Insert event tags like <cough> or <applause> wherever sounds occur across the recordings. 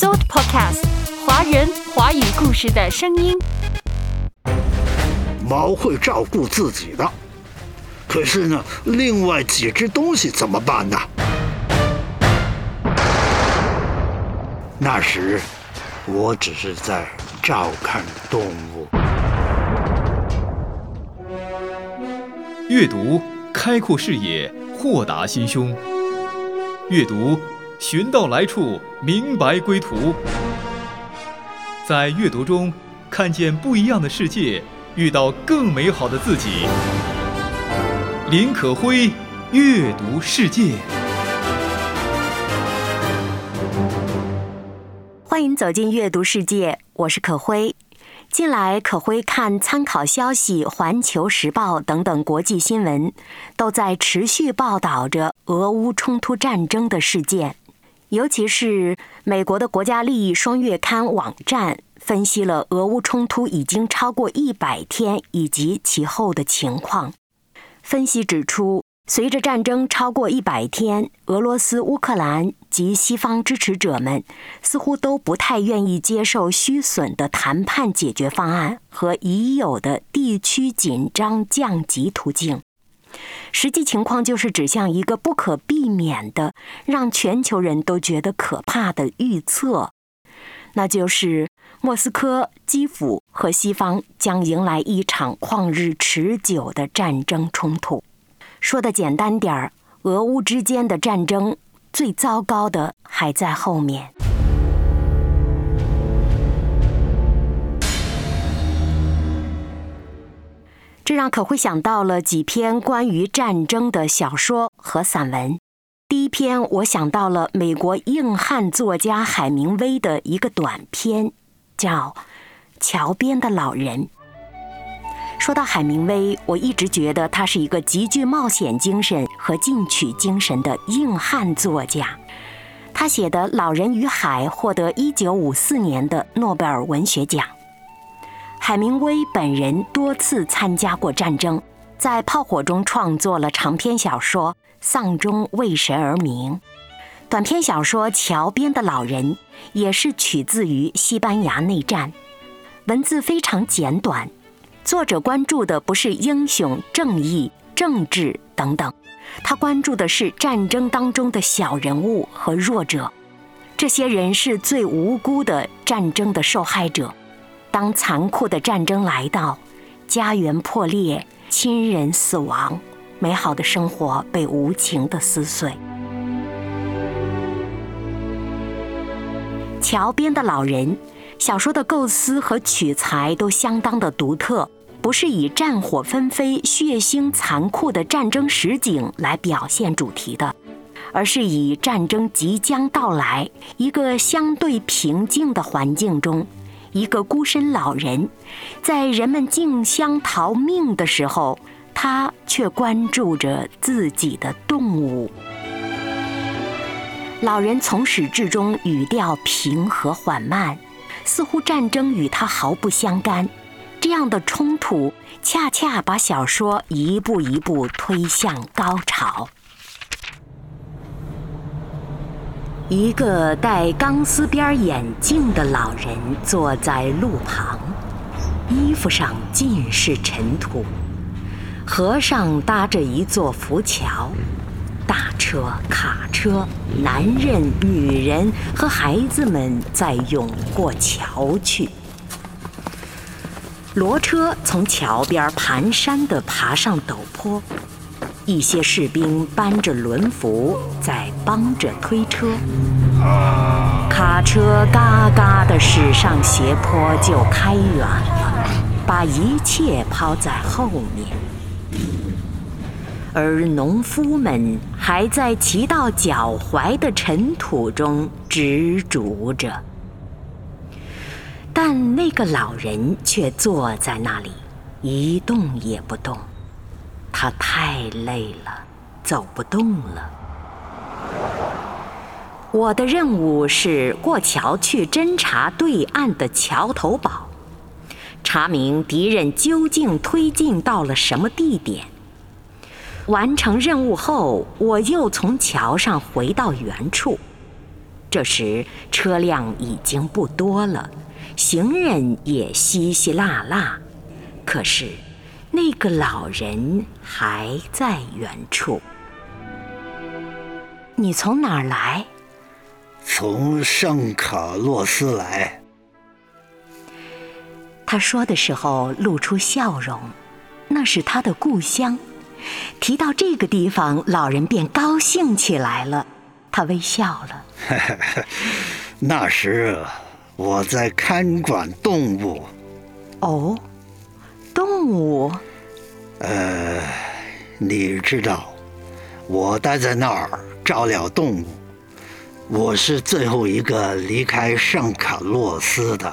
Salt Podcast，华人华语故事的声音。猫会照顾自己的，可是呢，另外几只东西怎么办呢？那时，我只是在照看动物。阅读，开阔视野，豁达心胸。阅读，寻到来处，明白归途。在阅读中，看见不一样的世界，遇到更美好的自己。林可辉，阅读世界。欢迎走进阅读世界，我是可辉。近来，可辉看参考消息、《环球时报》等等国际新闻，都在持续报道着俄乌冲突战争的事件。尤其是美国的国家利益双月刊网站分析了俄乌冲突已经超过一百天以及其后的情况。分析指出。随着战争超过一百天，俄罗斯、乌克兰及西方支持者们似乎都不太愿意接受虚损的谈判解决方案和已有的地区紧张降级途径。实际情况就是指向一个不可避免的、让全球人都觉得可怕的预测，那就是莫斯科、基辅和西方将迎来一场旷日持久的战争冲突。说的简单点儿，俄乌之间的战争最糟糕的还在后面。这让可会想到了几篇关于战争的小说和散文。第一篇，我想到了美国硬汉作家海明威的一个短篇，叫《桥边的老人》。说到海明威，我一直觉得他是一个极具冒险精神和进取精神的硬汉作家。他写的《老人与海》获得1954年的诺贝尔文学奖。海明威本人多次参加过战争，在炮火中创作了长篇小说《丧钟为谁而鸣》，短篇小说《桥边的老人》也是取自于西班牙内战，文字非常简短。作者关注的不是英雄、正义、政治等等，他关注的是战争当中的小人物和弱者。这些人是最无辜的战争的受害者。当残酷的战争来到，家园破裂，亲人死亡，美好的生活被无情的撕碎。桥边的老人，小说的构思和取材都相当的独特。不是以战火纷飞、血腥残酷的战争实景来表现主题的，而是以战争即将到来、一个相对平静的环境中，一个孤身老人，在人们竞相逃命的时候，他却关注着自己的动物。老人从始至终语调平和缓慢，似乎战争与他毫不相干。这样的冲突，恰恰把小说一步一步推向高潮。一个戴钢丝边眼镜的老人坐在路旁，衣服上尽是尘土。河上搭着一座浮桥，大车、卡车、男人、女人和孩子们在涌过桥去。骡车从桥边蹒跚地爬上陡坡，一些士兵搬着轮扶在帮着推车。卡车嘎嘎地驶上斜坡就开远了，把一切抛在后面。而农夫们还在骑到脚踝的尘土中执着着。但那个老人却坐在那里，一动也不动。他太累了，走不动了。我的任务是过桥去侦察对岸的桥头堡，查明敌人究竟推进到了什么地点。完成任务后，我又从桥上回到原处。这时车辆已经不多了，行人也稀稀落落，可是那个老人还在远处。你从哪儿来？从圣卡洛斯来。他说的时候露出笑容，那是他的故乡。提到这个地方，老人便高兴起来了。他微笑了。<laughs> 那时我在看管动物。哦，动物。呃，你知道，我待在那儿照料动物。我是最后一个离开圣卡洛斯的。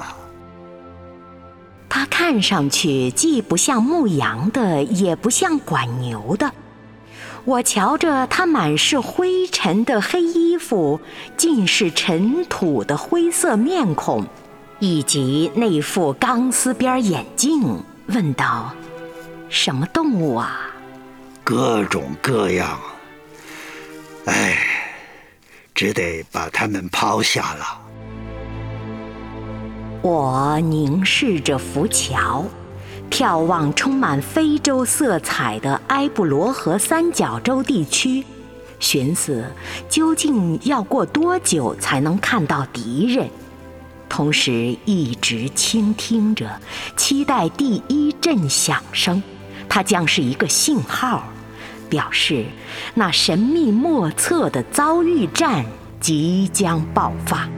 他看上去既不像牧羊的，也不像管牛的。我瞧着他满是灰尘的黑衣服，尽是尘土的灰色面孔，以及那副钢丝边眼镜，问道：“什么动物啊？”“各种各样。”“哎，只得把它们抛下了。”我凝视着浮桥。眺望充满非洲色彩的埃布罗河三角洲地区，寻思究竟要过多久才能看到敌人，同时一直倾听着，期待第一阵响声，它将是一个信号，表示那神秘莫测的遭遇战即将爆发。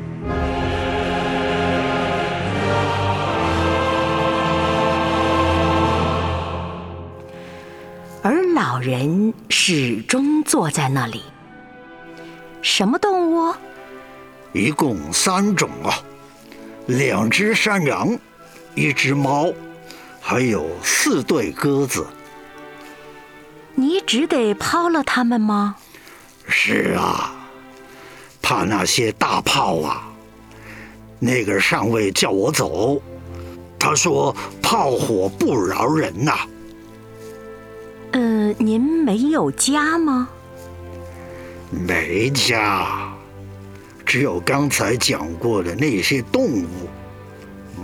而老人始终坐在那里。什么动物？一共三种啊，两只山羊，一只猫，还有四对鸽子。你只得抛了它们吗？是啊，怕那些大炮啊。那个上尉叫我走，他说炮火不饶人呐。呃，您没有家吗？没家，只有刚才讲过的那些动物。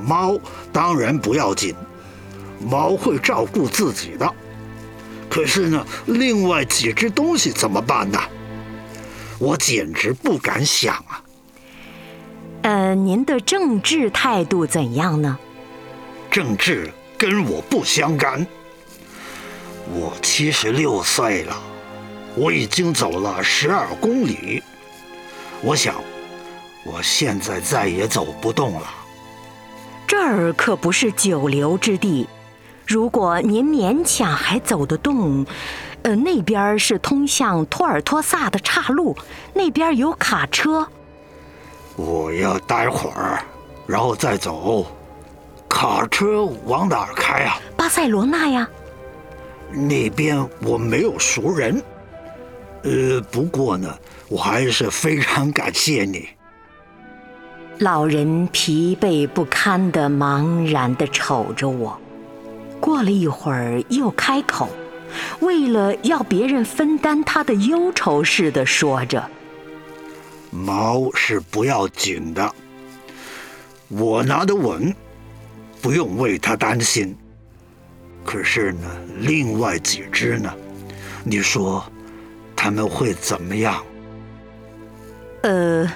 猫当然不要紧，猫会照顾自己的。可是呢，另外几只东西怎么办呢？我简直不敢想啊！呃，您的政治态度怎样呢？政治跟我不相干。我七十六岁了，我已经走了十二公里。我想，我现在再也走不动了。这儿可不是久留之地。如果您勉强还走得动，呃，那边是通向托尔托萨的岔路，那边有卡车。我要待会儿，然后再走。卡车往哪儿开啊？巴塞罗那呀。那边我没有熟人，呃，不过呢，我还是非常感谢你。老人疲惫不堪的茫然的瞅着我，过了一会儿又开口，为了要别人分担他的忧愁似的说着：“毛是不要紧的，我拿得稳，不用为他担心。”可是呢，另外几只呢？你说他们会怎么样？呃，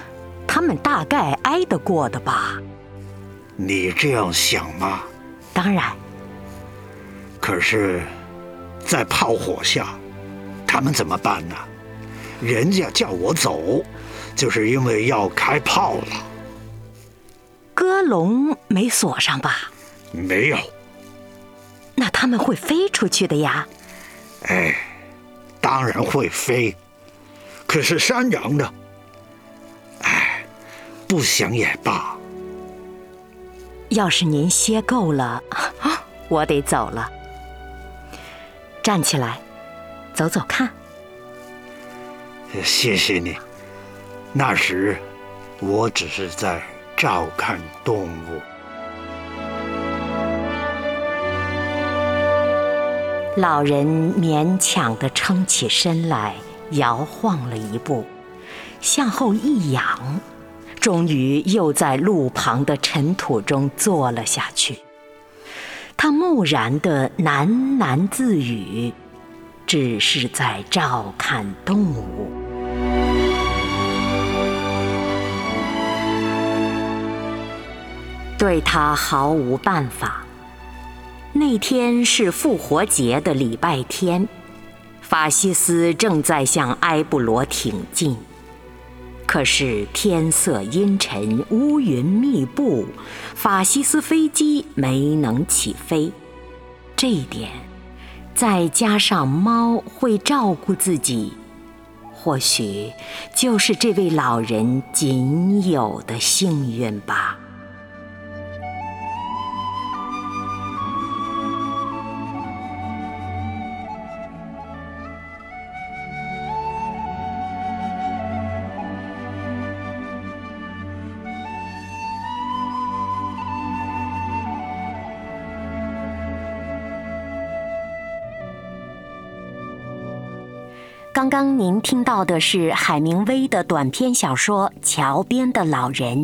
他们大概挨得过的吧。你这样想吗？当然。可是，在炮火下，他们怎么办呢？人家叫我走，就是因为要开炮了。鸽笼没锁上吧？没有。那他们会飞出去的呀？哎，当然会飞。可是山羊呢？哎，不想也罢。要是您歇够了，<gasps> 我得走了。站起来，走走看。谢谢你。那时，我只是在照看动物。老人勉强地撑起身来，摇晃了一步，向后一仰，终于又在路旁的尘土中坐了下去。他木然地喃喃自语，只是在照看动物。对他毫无办法。那天是复活节的礼拜天，法西斯正在向埃布罗挺进。可是天色阴沉，乌云密布，法西斯飞机没能起飞。这一点，再加上猫会照顾自己，或许就是这位老人仅有的幸运吧。刚刚您听到的是海明威的短篇小说《桥边的老人》。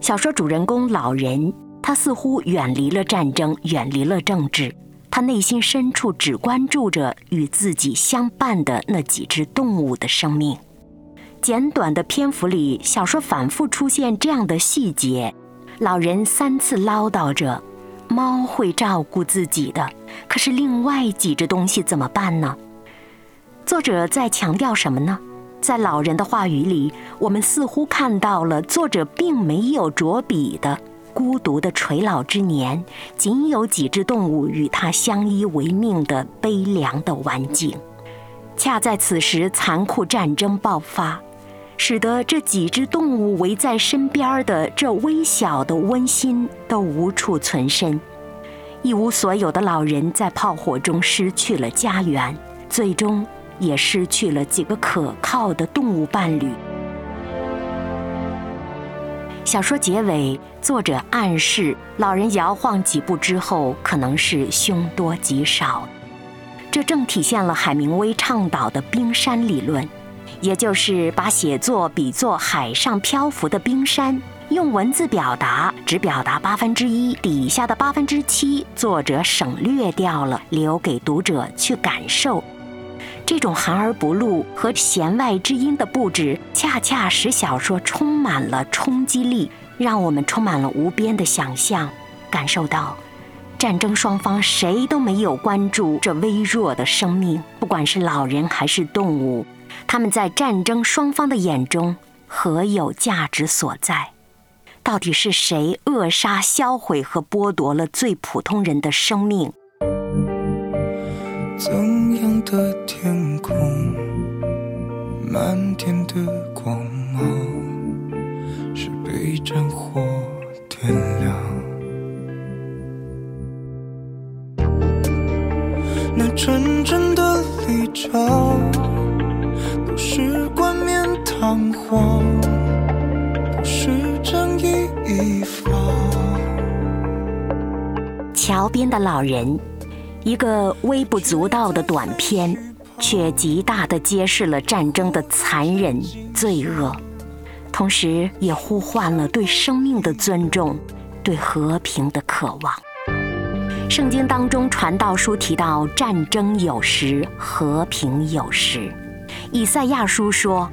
小说主人公老人，他似乎远离了战争，远离了政治，他内心深处只关注着与自己相伴的那几只动物的生命。简短的篇幅里，小说反复出现这样的细节：老人三次唠叨着，猫会照顾自己的，可是另外几只东西怎么办呢？作者在强调什么呢？在老人的话语里，我们似乎看到了作者并没有着笔的孤独的垂老之年，仅有几只动物与他相依为命的悲凉的晚景。恰在此时，残酷战争爆发，使得这几只动物围在身边的这微小的温馨都无处存身。一无所有的老人在炮火中失去了家园，最终。也失去了几个可靠的动物伴侣。小说结尾，作者暗示老人摇晃几步之后，可能是凶多吉少。这正体现了海明威倡导的冰山理论，也就是把写作比作海上漂浮的冰山，用文字表达只表达八分之一，底下的八分之七，作者省略掉了，留给读者去感受。这种含而不露和弦外之音的布置，恰恰使小说充满了冲击力，让我们充满了无边的想象，感受到战争双方谁都没有关注这微弱的生命，不管是老人还是动物，他们在战争双方的眼中何有价值所在？到底是谁扼杀、销毁和剥夺了最普通人的生命？怎样的，漫天的光芒，是被战火点亮。那真正的立场，不是冠冕堂皇，不是正义一方。桥边的老人。一个微不足道的短片，却极大地揭示了战争的残忍罪恶，同时也呼唤了对生命的尊重，对和平的渴望。圣经当中传道书提到，战争有时，和平有时。以赛亚书说：“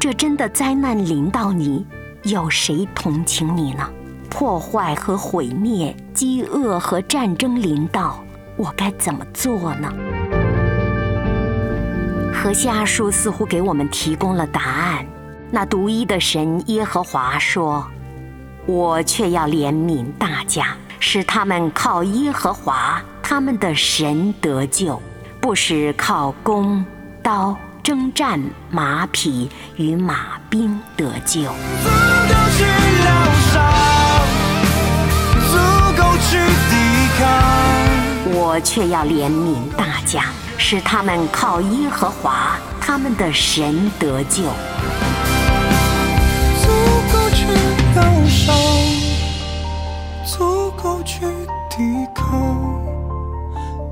这真的灾难临到你，有谁同情你呢？破坏和毁灭，饥饿和战争临到。”我该怎么做呢？何西阿书似乎给我们提供了答案。那独一的神耶和华说：“我却要怜悯大家，使他们靠耶和华他们的神得救，不使靠弓刀征战马匹与马兵得救。”我却要怜悯大家，使他们靠耶和华他们的神得救。足够去感受，足够去抵抗，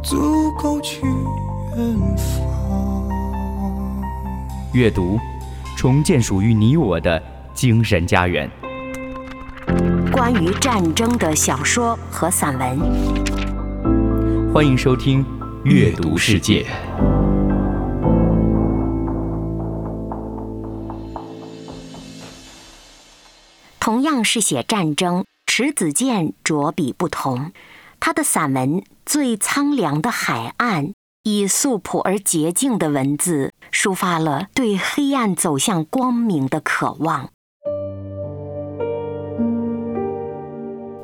足够去远方。阅读，重建属于你我的。精神家园。关于战争的小说和散文，欢迎收听《阅读世界》。同样是写战争，迟子建着笔不同。他的散文《最苍凉的海岸》。以素朴而洁净的文字，抒发了对黑暗走向光明的渴望。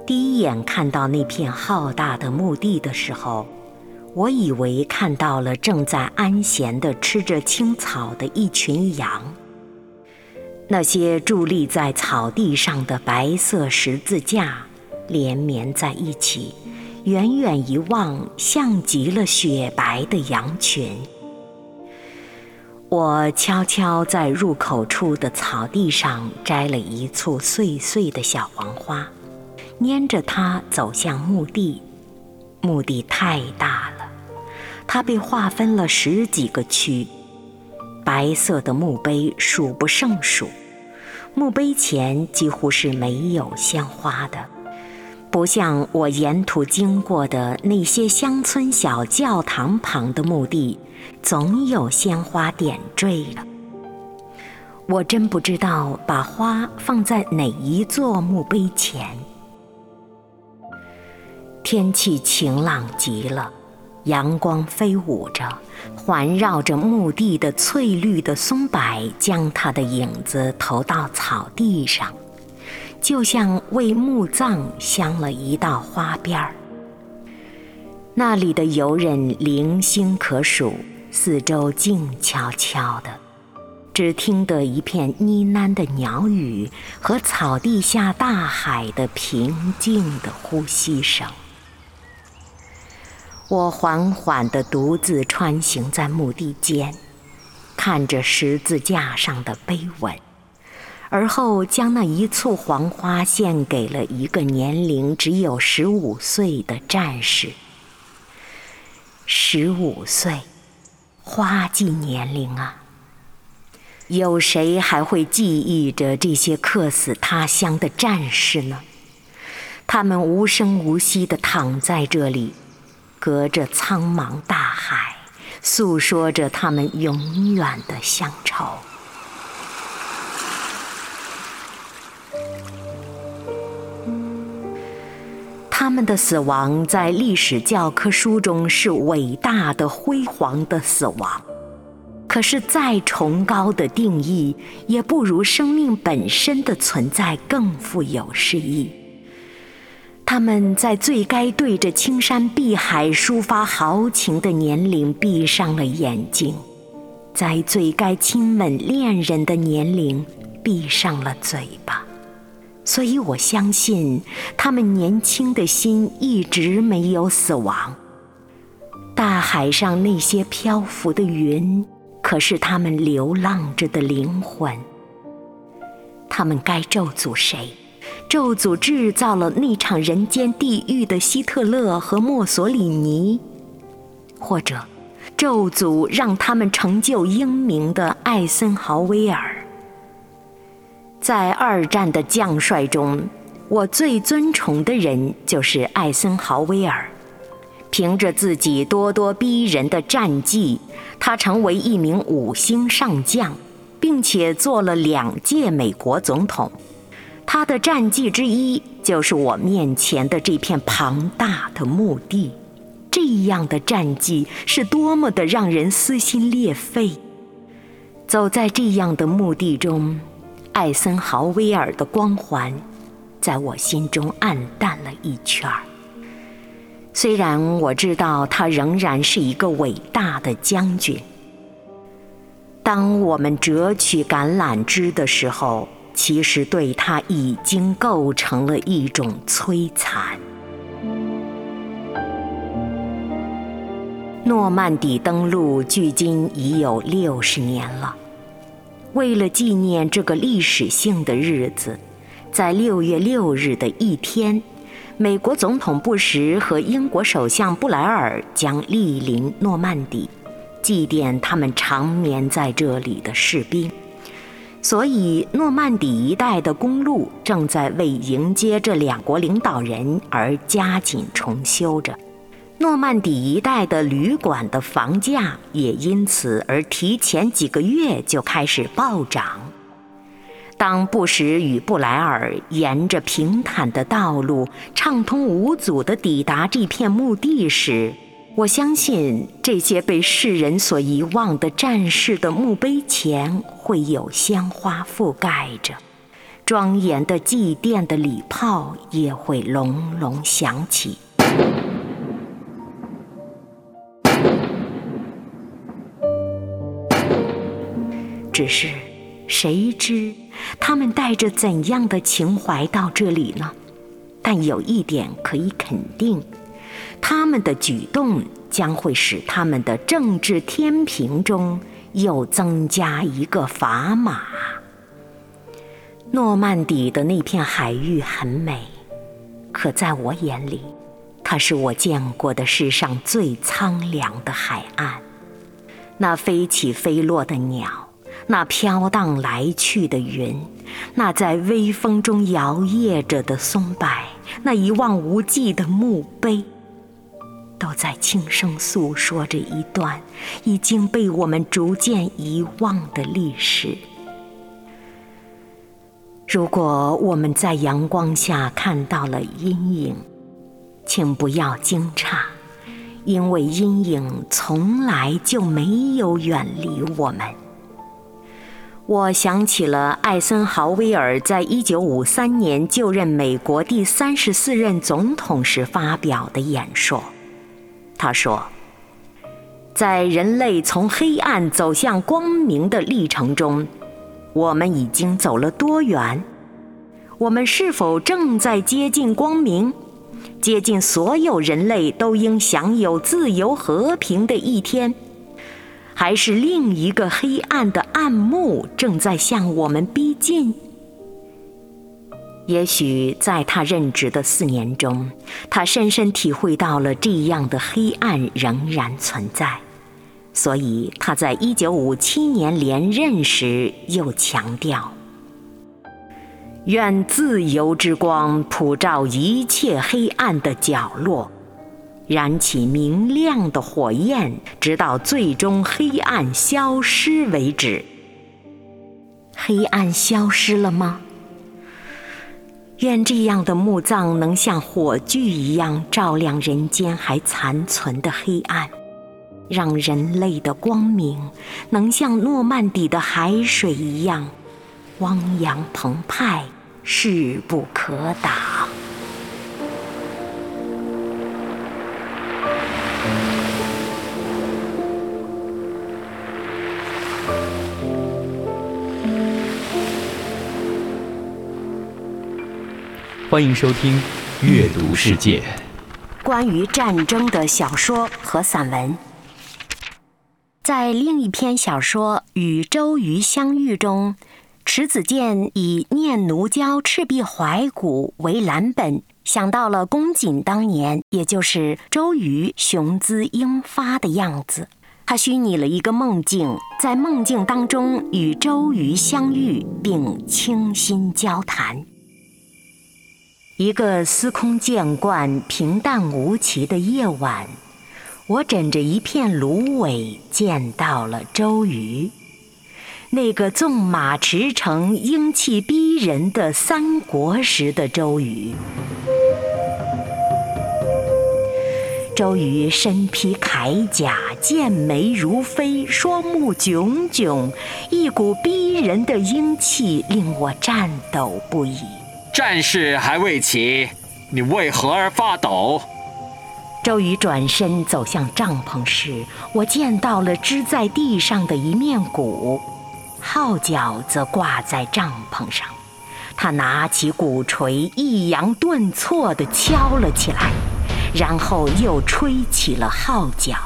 第一眼看到那片浩大的墓地的时候，我以为看到了正在安闲地吃着青草的一群羊。那些伫立在草地上的白色十字架，连绵在一起。远远一望，像极了雪白的羊群。我悄悄在入口处的草地上摘了一簇碎碎的小黄花，拈着它走向墓地。墓地太大，它被划分了十几个区，白色的墓碑数不胜数，墓碑前几乎是没有鲜花的。不像我沿途经过的那些乡村小教堂旁的墓地，总有鲜花点缀了。我真不知道把花放在哪一座墓碑前。天气晴朗极了，阳光飞舞着，环绕着墓地的翠绿的松柏，将它的影子投到草地上。就像为墓葬镶了一道花边儿。那里的游人零星可数，四周静悄悄的，只听得一片呢喃的鸟语和草地下大海的平静的呼吸声。我缓缓地独自穿行在墓地间，看着十字架上的碑文。而后将那一簇黄花献给了一个年龄只有十五岁的战士。十五岁，花季年龄啊！有谁还会记忆着这些客死他乡的战士呢？他们无声无息地躺在这里，隔着苍茫大海，诉说着他们永远的乡愁。他们的死亡在历史教科书中是伟大的、辉煌的死亡，可是再崇高的定义，也不如生命本身的存在更富有诗意。他们在最该对着青山碧海抒发豪情的年龄闭上了眼睛，在最该亲吻恋人的年龄闭上了嘴巴。所以我相信，他们年轻的心一直没有死亡。大海上那些漂浮的云，可是他们流浪着的灵魂。他们该咒诅谁？咒诅制造了那场人间地狱的希特勒和墨索里尼，或者咒诅让他们成就英名的艾森豪威尔？在二战的将帅中，我最尊崇的人就是艾森豪威尔。凭着自己咄咄逼人的战绩，他成为一名五星上将，并且做了两届美国总统。他的战绩之一就是我面前的这片庞大的墓地。这样的战绩是多么的让人撕心裂肺！走在这样的墓地中。艾森豪威尔的光环，在我心中暗淡了一圈儿。虽然我知道他仍然是一个伟大的将军。当我们折取橄榄枝的时候，其实对他已经构成了一种摧残。诺曼底登陆距今已有六十年了。为了纪念这个历史性的日子，在六月六日的一天，美国总统布什和英国首相布莱尔将莅临诺曼底，祭奠他们长眠在这里的士兵。所以诺曼底一带的公路正在为迎接这两国领导人而加紧重修着。诺曼底一带的旅馆的房价也因此而提前几个月就开始暴涨。当布什与布莱尔沿着平坦的道路畅通无阻地抵达这片墓地时，我相信这些被世人所遗忘的战士的墓碑前会有鲜花覆盖着，庄严的祭奠的礼炮也会隆隆响起。只是，谁知他们带着怎样的情怀到这里呢？但有一点可以肯定，他们的举动将会使他们的政治天平中又增加一个砝码。诺曼底的那片海域很美，可在我眼里，它是我见过的世上最苍凉的海岸。那飞起飞落的鸟。那飘荡来去的云，那在微风中摇曳着的松柏，那一望无际的墓碑，都在轻声诉说着一段已经被我们逐渐遗忘的历史。如果我们在阳光下看到了阴影，请不要惊诧，因为阴影从来就没有远离我们。我想起了艾森豪威尔在一九五三年就任美国第三十四任总统时发表的演说。他说：“在人类从黑暗走向光明的历程中，我们已经走了多远？我们是否正在接近光明，接近所有人类都应享有自由和平的一天？”还是另一个黑暗的暗幕正在向我们逼近。也许在他任职的四年中，他深深体会到了这样的黑暗仍然存在，所以他在一九五七年连任时又强调：“愿自由之光普照一切黑暗的角落。”燃起明亮的火焰，直到最终黑暗消失为止。黑暗消失了吗？愿这样的墓葬能像火炬一样照亮人间还残存的黑暗，让人类的光明能像诺曼底的海水一样汪洋澎湃，势不可挡。欢迎收听《阅读世界》。关于战争的小说和散文，在另一篇小说《与周瑜相遇》中，迟子建以《念奴娇·赤壁怀古》为蓝本，想到了公瑾当年，也就是周瑜雄姿英发的样子。他虚拟了一个梦境，在梦境当中与周瑜相遇，并倾心交谈。一个司空见惯、平淡无奇的夜晚，我枕着一片芦苇见到了周瑜，那个纵马驰骋、英气逼人的三国时的周瑜。周瑜身披铠甲，剑眉如飞，双目炯炯，一股逼人的英气令我颤抖不已。战事还未起，你为何而发抖？周瑜转身走向帐篷时，我见到了支在地上的一面鼓，号角则挂在帐篷上。他拿起鼓槌，抑扬顿挫地敲了起来，然后又吹起了号角。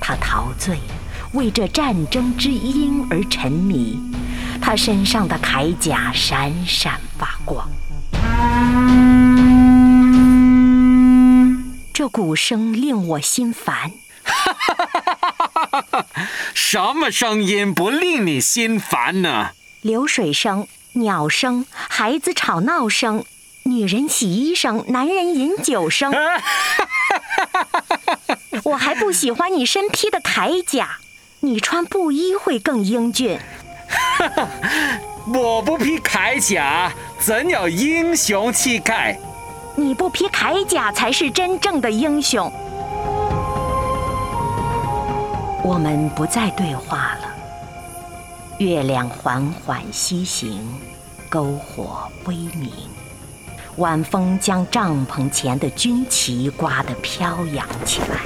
他陶醉，为这战争之音而沉迷。他身上的铠甲闪闪发光，这鼓声令我心烦。<laughs> 什么声音不令你心烦呢？流水声、鸟声、孩子吵闹声、女人洗衣声、男人饮酒声。<laughs> 我还不喜欢你身披的铠甲，你穿布衣会更英俊。哈 <laughs> 哈我不披铠甲，怎有英雄气概？你不披铠甲才是真正的英雄。我们不再对话了。月亮缓缓西行，篝火微明，晚风将帐篷前的军旗刮得飘扬起来。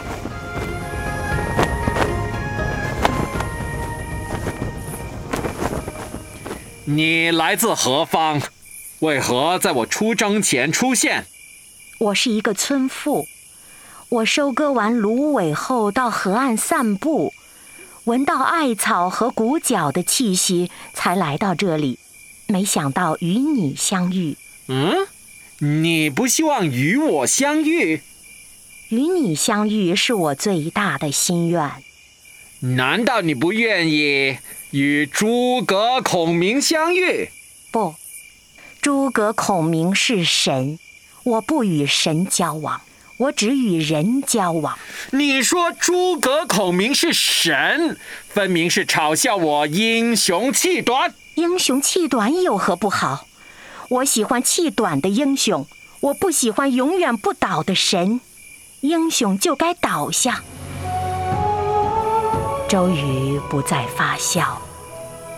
你来自何方？为何在我出征前出现？我是一个村妇，我收割完芦苇后到河岸散步，闻到艾草和谷角的气息，才来到这里。没想到与你相遇。嗯，你不希望与我相遇？与你相遇是我最大的心愿。难道你不愿意与诸葛孔明相遇？不，诸葛孔明是神，我不与神交往，我只与人交往。你说诸葛孔明是神，分明是嘲笑我英雄气短。英雄气短有何不好？我喜欢气短的英雄，我不喜欢永远不倒的神。英雄就该倒下。周瑜不再发笑，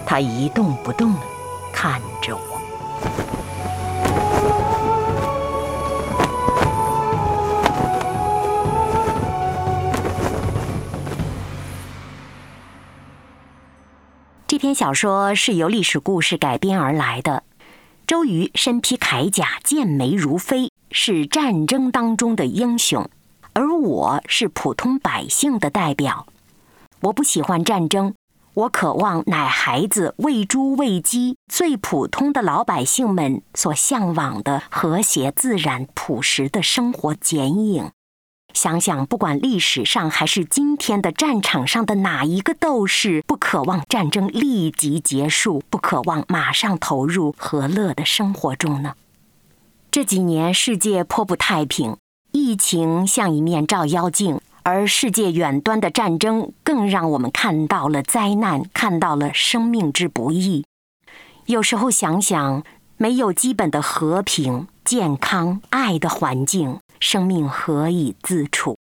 他一动不动看着我。这篇小说是由历史故事改编而来的。周瑜身披铠甲，剑眉如飞，是战争当中的英雄，而我是普通百姓的代表。我不喜欢战争，我渴望乃孩子喂猪喂鸡，最普通的老百姓们所向往的和谐、自然、朴实的生活剪影。想想，不管历史上还是今天的战场上的哪一个斗士，不渴望战争立即结束，不渴望马上投入和乐的生活中呢？这几年世界颇不太平，疫情像一面照妖镜，而世界远端的战争更让我们看到了灾难，看到了生命之不易。有时候想想，没有基本的和平、健康、爱的环境。生命何以自处？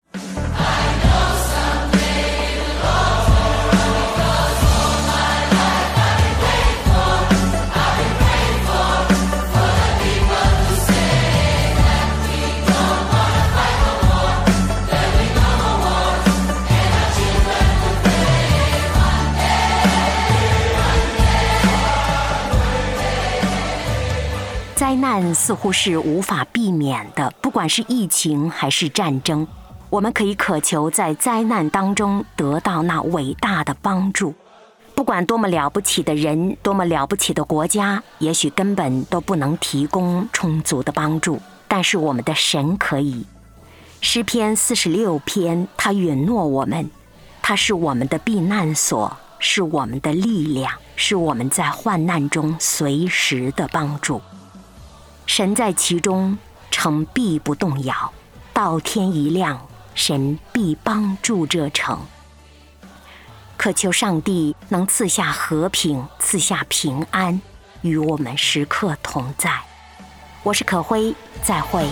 灾难似乎是无法避免的，不管是疫情还是战争，我们可以渴求在灾难当中得到那伟大的帮助。不管多么了不起的人，多么了不起的国家，也许根本都不能提供充足的帮助，但是我们的神可以。诗篇四十六篇，他允诺我们，他是我们的避难所，是我们的力量，是我们在患难中随时的帮助。神在其中，城必不动摇。到天一亮，神必帮助这城。渴求上帝能赐下和平，赐下平安，与我们时刻同在。我是可辉，再会。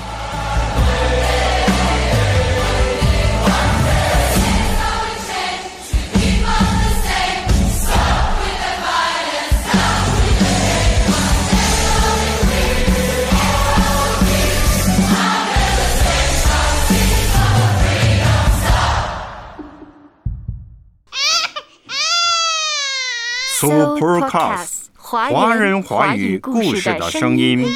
Supercast 华人华语故事的声音。